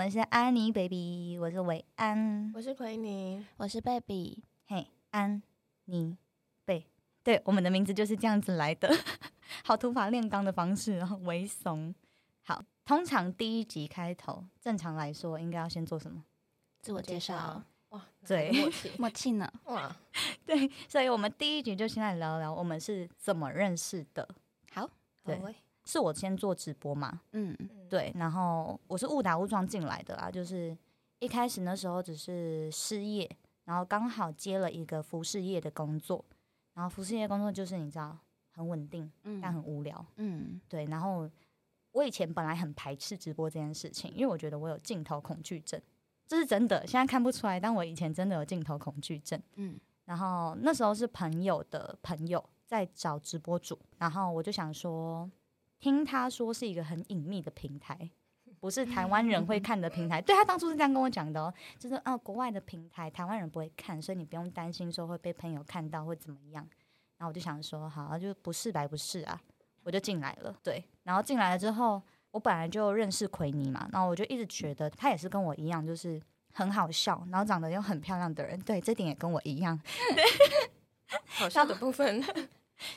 我们是安妮 baby，我是伟安，我是奎尼，我是贝比，嘿，安妮贝，对，我们的名字就是这样子来的，好土法炼钢的方式，然后猥怂。好，通常第一集开头，正常来说应该要先做什么？自我介绍。哇，对。默契。默契呢？哇，对，所以我们第一集就先来聊聊我们是怎么认识的。好，对是我先做直播嘛？嗯，嗯，对，然后我是误打误撞进来的啦，就是一开始那时候只是失业，然后刚好接了一个服饰业的工作，然后服饰业工作就是你知道很稳定，嗯但很无聊，嗯对，然后我以前本来很排斥直播这件事情，因为我觉得我有镜头恐惧症，这是真的，现在看不出来，但我以前真的有镜头恐惧症。嗯然后那时候是朋友的朋友在找直播主，然后我就想说，听他说是一个很隐秘的平台，不是台湾人会看的平台。对他当初是这样跟我讲的哦，就是啊、国外的平台台湾人不会看，所以你不用担心说会被朋友看到或怎么样。然后我就想说，好，就不是白不是啊，我就进来了。对，然后进来了之后，我本来就认识奎尼嘛，然后我就一直觉得他也是跟我一样，就是很好笑，然后长得又很漂亮的人。对，这点也跟我一样。好笑的部分，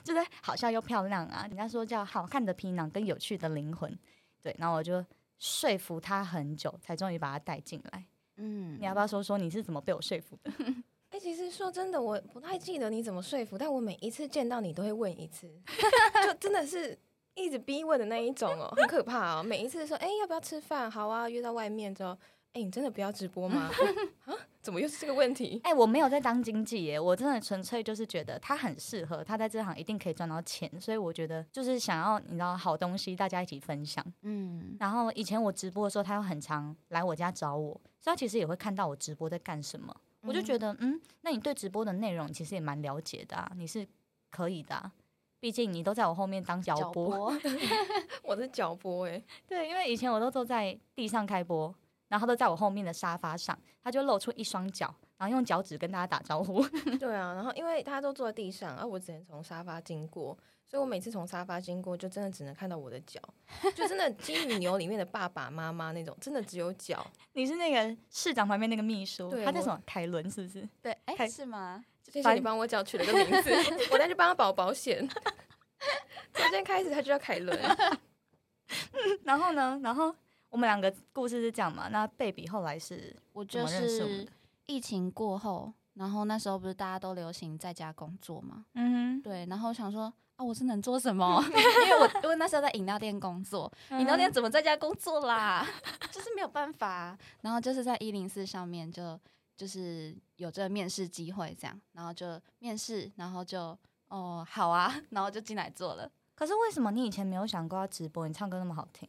就是好笑又漂亮啊！人家说叫好看的皮囊跟有趣的灵魂，对，然后我就说服他很久，才终于把他带进来。嗯你要不要说说你是怎么被我说服的？哎、其实说真的，我不太记得你怎么说服，但我每一次见到你都会问一次，就真的是一直逼问的那一种哦，很可怕哦。每一次说，哎、要不要吃饭？好啊，约到外面之后，哎、你真的不要直播吗？啊，怎么又是这个问题？哎、我没有在当经纪耶，我真的纯粹就是觉得他很适合，他在这行一定可以赚到钱，所以我觉得就是想要你知道好东西，大家一起分享。嗯然后以前我直播的时候，他又很常来我家找我，所以他其实也会看到我直播在干什么。我就觉得，嗯，那你对直播的内容其实也蛮了解的啊，你是可以的、啊，毕竟你都在我后面当脚播。播，我是脚播哎，对，因为以前我都坐在地上开播，然后他都在我后面的沙发上，他就露出一双脚，然后用脚趾跟大家打招呼。对啊，然后因为他都坐在地上，而、我只能从沙发经过，所以我每次从沙发经过，就真的只能看到我的脚，就真的金鱼牛里面的爸爸妈妈那种，真的只有脚。你是那个市长旁边那个秘书，他叫什么？凯伦是不是？对，开哎，是吗？谢谢你帮我脚取了个名字，我再去帮他保保险。从今天开始，他就叫凯伦。然后呢？然后我们两个故事是这样嘛？那贝比后来是我就是？疫情过后，然后那时候不是大家都流行在家工作嘛？嗯对，然后我想说啊，我是能做什么？因为我因为那时候在饮料店工作，饮料店怎么在家工作啦？就是没有办法啊、然后就是在一零四上面就就是有这个面试机会，这样，然后就面试，然后就哦好啊，然后就进来做了。可是为什么你以前没有想过要直播？你唱歌那么好听，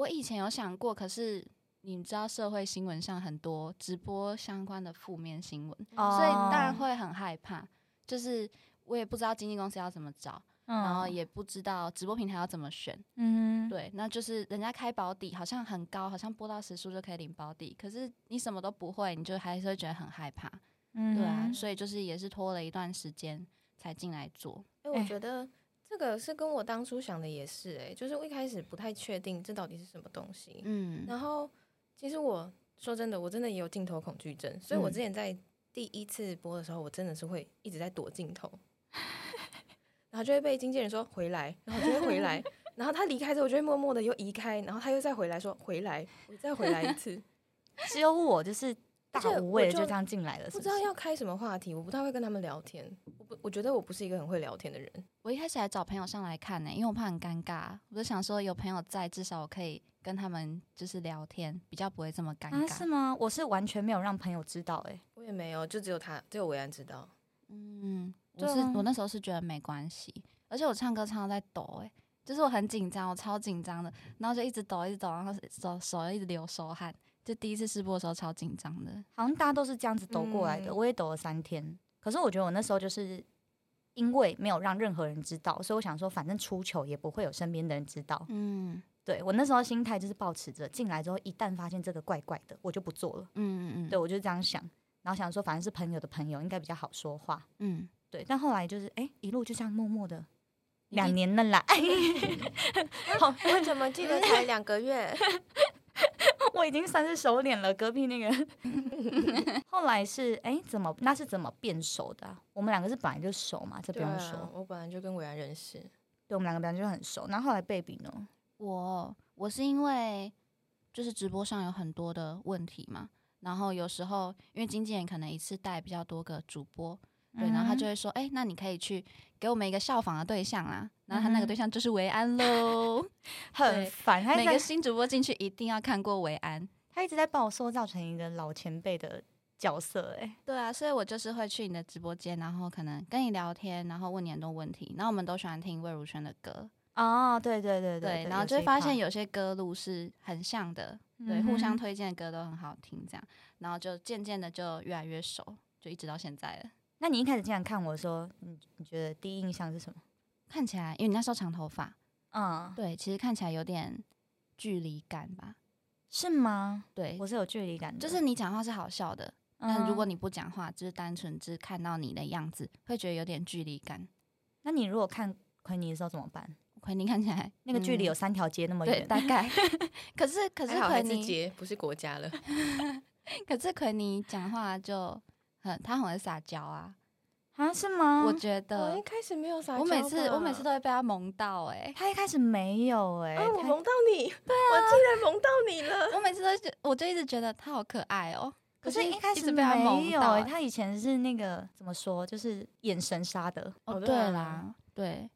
我以前有想过，可是你知道社会新闻上很多直播相关的负面新闻，哦所以当然会很害怕。就是我也不知道经纪公司要怎么找，嗯然后也不知道直播平台要怎么选。嗯，对，那就是人家开保底好像很高，好像播到时数就可以领保底，可是你什么都不会，你就还是会觉得很害怕。嗯对啊，所以就是也是拖了一段时间才进来做。哎、我觉得这个是跟我当初想的也是、哎，就是我一开始不太确定这到底是什么东西。嗯。然后，其实我说真的，我真的也有镜头恐惧症，所以我嗯。之前在第一次播的时候，我真的是会一直在躲镜头，然后就会被经纪人说回来，然后我就会回来，然后他离开之后，我就会默默的又移开，然后他又再回来说回来，我再回来一次，只有我就是大无畏的就就这样进来了，是不知道要开什么话题，我不太会跟他们聊天，我不，我觉得我不是一个很会聊天的人。我一开始还找朋友上来看呢、因为我怕很尴尬，我就想说有朋友在，至少我可以跟他们就是聊天，比较不会这么尴啊？尬。是吗？我是完全没有让朋友知道、欸，我也没有，就只有他，只有维安知道。嗯，我对啊是我那时候是觉得没关系，而且我唱歌唱到在抖哎、就是我很紧张，我超紧张的，然后就一直抖一直抖，然后手手一直流手汗，就第一次试播的时候超紧张的。好像大家都是这样子抖过来的，嗯我也抖了三天。可是我觉得我那时候就是因为没有让任何人知道，所以我想说，反正出糗也不会有身边的人知道。嗯对我那时候心态就是保持着，进来之后一旦发现这个怪怪的，我就不做了。嗯嗯对我就是这样想，然后想说反正是朋友的朋友，应该比较好说话。嗯，对，但后来就是哎、一路就这样默默的两年了啦。好，我怎么记得才两个月？我我已经算是熟脸了。隔壁那个，后来是哎、怎么那是怎么变熟的啊、我们两个是本来就熟嘛，这不用说。，我本来就跟伟然认识，对，我们两个本来就很熟。然后后来 baby 呢？我我是因为就是直播上有很多的问题嘛，然后有时候因为经纪人可能一次带比较多个主播，对，然后他就嗯会说，哎、那你可以去给我们一个效仿的对象啊。然后他那个对象就是维安喽。很烦，他每个新主播进去一定要看过维安。他一直在帮我塑造成一个老前辈的角色、哎，对啊，所以我就是会去你的直播间，然后可能跟你聊天，然后问你很多问题。然后我们都喜欢听魏如萱的歌，哦，对对对对，对，然后就会发现有些歌路是很像的，对，嗯互相推荐的歌都很好听，这样，然后就渐渐的就越来越熟，就一直到现在了。那你一开始这样看我说，你你觉得第一印象是什么？看起来，因为你那时候长头发，嗯，对，其实看起来有点距离感吧。是吗？对，我是有距离感的，就是你讲话是好笑的，但如果嗯你不讲话，就是单纯只看到你的样子，会觉得有点距离感。那你如果看奎尼的时候怎么办？奎尼看起来那个距离有嗯三条街那么对，远，大概。可是可是还好还是奎尼，街，不是国家了。可是奎尼讲话就很，他很会撒娇啊。啊？是吗？我觉得我一开始没有撒娇我每次我每次都会被他萌到哎、他一开始没有哎、啊，我萌到你，对啊，我竟然萌到你了。我每次都觉，我就一直觉得他好可爱哦、可是一一开始被他萌到欸他以前是那个怎么说，就是眼神杀的，哦，哦对啦，对，嗯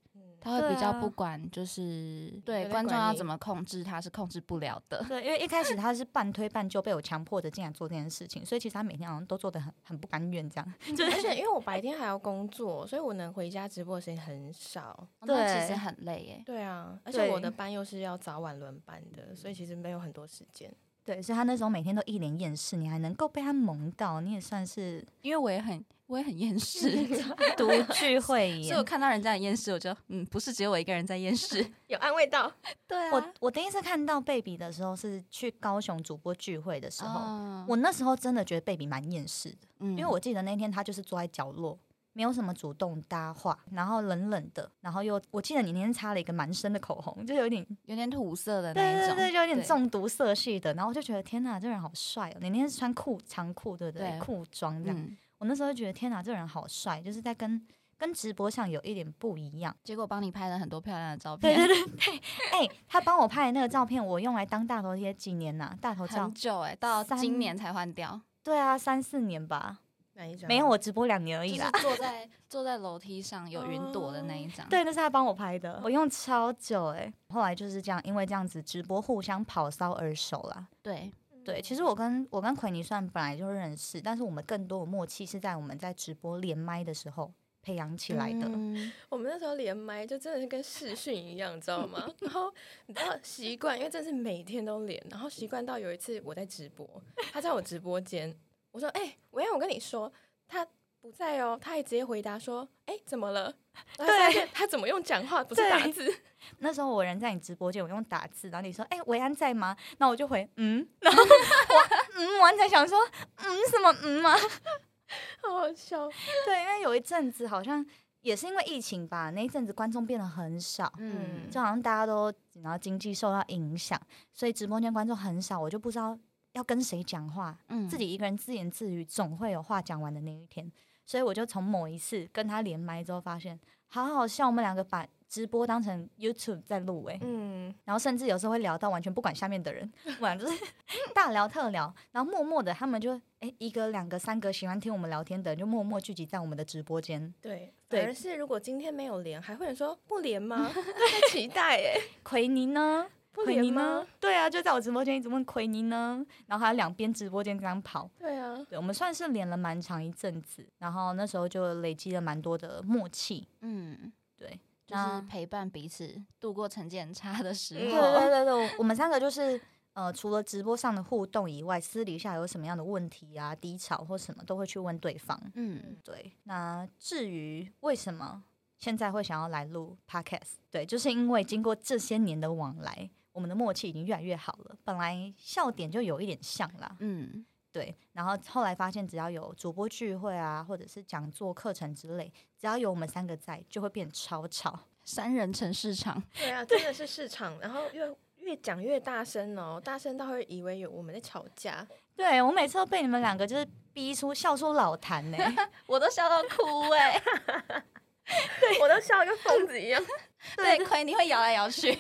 他会比较不管，就是对观众要怎么控制，他是控制不了的。对，因为一开始他是 半推半就被我强迫着进来做这件事情，所以其实他每天好像都做的很很不甘愿这样。而且因为我白天还要工作，所以我能回家直播的时间很少。哦那其实很累耶。对啊，而且我的班又是要早晚轮班的，所以其实没有很多时间。对，所以他那时候每天都一脸厌世，你还能够被他萌到，你也算是因为我也很我也很厌世，独具慧所以我。看到人家很厌世，我就嗯，不是只有我一个人在厌世。有安慰到，对啊我我第一次看到贝比的时候是去高雄主播聚会的时候，哦我那时候真的觉得贝比蛮厌世的，因因为我记得那天他就是坐在角落。没有什么主动搭话，然后冷冷的，然后又我记得你那天擦了一个蛮深的口红，就有点有点土色的那一种，对对对，就有点中毒色系的，然后我就觉得天哪，这人好帅哦！你那天是穿裤长裤对不对？对裤装这样，嗯，我那时候觉得天哪，这人好帅，就是在跟跟直播上有一点不一样。结果帮你拍了很多漂亮的照片，对对对，哎、他帮我拍的那个照片，我用来当大头贴几年呐、大头照很，久哎，到三今年才换掉。对啊，三四年吧，哪一张？没有我直播两年而已啦。就是坐在坐在楼梯上有云朵的那一张，对，那是他帮我拍的，我用超久哎、后来就是这样，因为这样子直播互相跑骚而熟啦。对，对，其实我跟我跟奎尼算本来就认识，但是我们更多的默契是在我们在直播连麦的时候培养起来的。嗯我们那时候连麦就真的是跟视讯一样，你知道吗？然后你知道习惯，因为真是每天都连，然后习惯到有一次我在直播，他在我直播间，我说：“哎、维安，我跟你说，他不在哦。”他还直接回答说：“哎、怎么了？”对他怎么用讲话，不是打字。那时候我人在你直播间，我用打字，然后你说：“哎、维安在吗？”那我就回“嗯”，然后我嗯完才想说“嗯什么嗯吗 好好笑。？”对，因为有一阵子好像也是因为疫情吧，那一阵子观众变得很少，嗯，就好像大家都然后经济受到影响，所以直播间观众很少，我就不知道要跟谁讲话，嗯自己一个人自言自语，总会有话讲完的那一天。所以我就从某一次跟他连麦之后，发现好好笑，我们两个把直播当成 YouTube 在录诶、嗯，然后甚至有时候会聊到完全不管下面的人，不然就是 大聊特聊，然后默默的他们就诶一个两个三个喜欢听我们聊天的人就默默聚集在我们的直播间。对，而是如果今天没有连，还会有人说不连吗？在期待哎，奎尼呢？不奎尼呢？？对啊，就在我直播间一直问奎尼呢，然后还有两边直播间这样跑。对啊，对，我们算是连了蛮长一阵子，然后那时候就累积了蛮多的默契。嗯，对，就是陪伴彼此度过成绩很差的时候对候。对对对，我我们三个就是呃，除了直播上的互动以外，私底下有什么样的问题啊、低潮或什么，都会去问对方。嗯，对，那至于为什么现在会想要来录 podcast，对，就是因为经过这些年的往来，我们的默契已经越来越好了。本来笑点就有一点像啦，嗯，对，然后后来发现只要有主播聚会啊，或者是讲座课程之类，只要有我们三个在，就会变超吵。三人成市场，对啊，真的是市场，然后越越讲越大声哦，大声到会以为有我们在吵架。对我每次都被你们两个就是逼出笑出老痰呢、我都笑到哭 哎、我都笑得跟疯子一样，对，亏你会摇来摇去，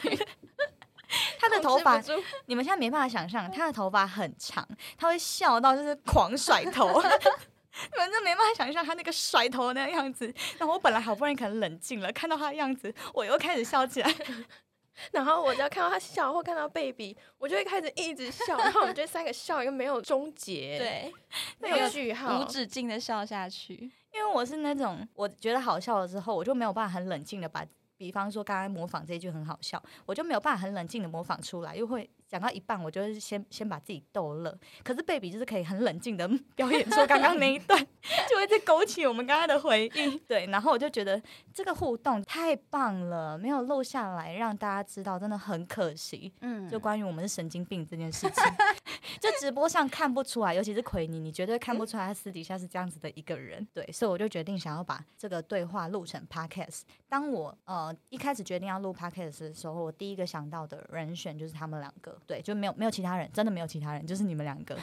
他的头发你们现在没办法想象，他的头发很长，他会笑到就是 狂甩头，你们真没办法想象他那个甩头的那个样子。然后我本来好不容易可能冷静了，看到他的样子，我又开始笑起来。然后我只要看到他笑或看到 baby，，我就会开始一直笑，然后我们就三个笑一个没有终结，，对，没有句号，无止境的笑下去。因为我是那种我觉得好笑了之后，我就没有办法很冷静的把，比方说刚刚模仿这句很好笑，我就没有办法很冷静的模仿出来，又会讲到一半，我就是先先把自己逗乐。可是贝比就是可以很冷静的 表演说刚刚那一段，就会在勾起我们刚刚的回忆。对，然后我就觉得这个互动太棒了，没有录下来让大家知道，真的很可惜。嗯，就关于我们是神经病这件事情，就直播上看不出来，尤其是奎尼，你绝对看不出来他私底下是这样子的一个人。对，所以我就决定想要把这个对话录成 podcast。当我呃一开始决定要录 podcast 的时候，我第一个想到的人选就是他们两个，对，就没有没有其他人，真的没有其他人，就是你们两个。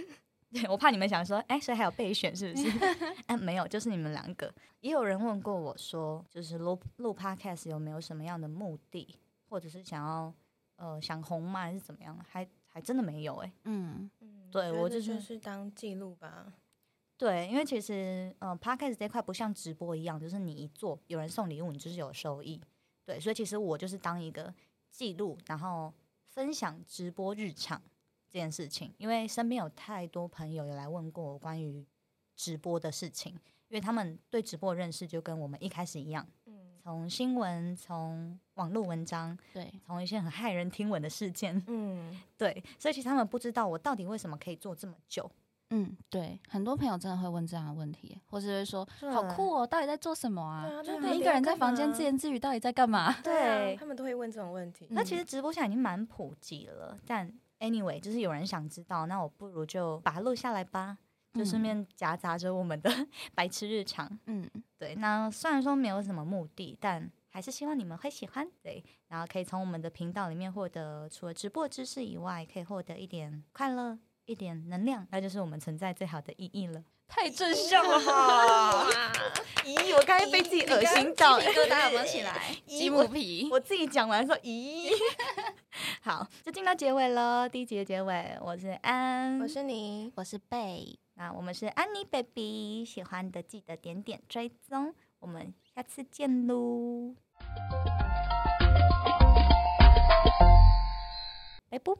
对，我怕你们想说，哎、所以还有备选是不是？哎、没有，就是你们两个。也有人问过我说，就是录录 podcast 有没有什么样的目的，或者是想要呃想红吗，还是怎么样？还还真的没有哎、嗯嗯对我就是就是当记录吧，对，因为其实呃 podcast 这块不像直播一样，就是你一做有人送礼物，你就是有收益。对，所以其实我就是当一个记录，然后分享直播日常这件事情。因为身边有太多朋友有来问过我关于直播的事情，因为他们对直播的认识就跟我们一开始一样，嗯从新闻、从网络文章、对，从一些很骇人听闻的事件，嗯，对，所以其实他们不知道我到底为什么可以做这么久。嗯，对，很多朋友真的会问这样的问题，或者会说对好酷哦，到底在做什么啊？就你一个人在房间自自言自语，到底在干嘛？对啊他们都会问这种问题。那其实直播现在已经蛮普及了，但 anyway，就是有人想知道，那我不如就把它录下来吧，就顺嗯便夹杂着我们的 白痴日常。嗯，对，那虽然说没有什么目的，但还是希望你们会喜欢。对，然后可以从我们的频道里面获得除了直播知识以外，可以获得一点快乐、一点能量，那就是我们存在最好的意义了。太正向了吧！咦，我刚才被自己恶心到，鸡皮疙瘩有没有起来？咦鸡母皮。我自己讲完说，咦，好，就进到结尾了，第一集的结尾，我是安，我是你，我是贝，那我们是安妮 baby，喜欢的记得点点追踪，我们下次见喽，拜拜。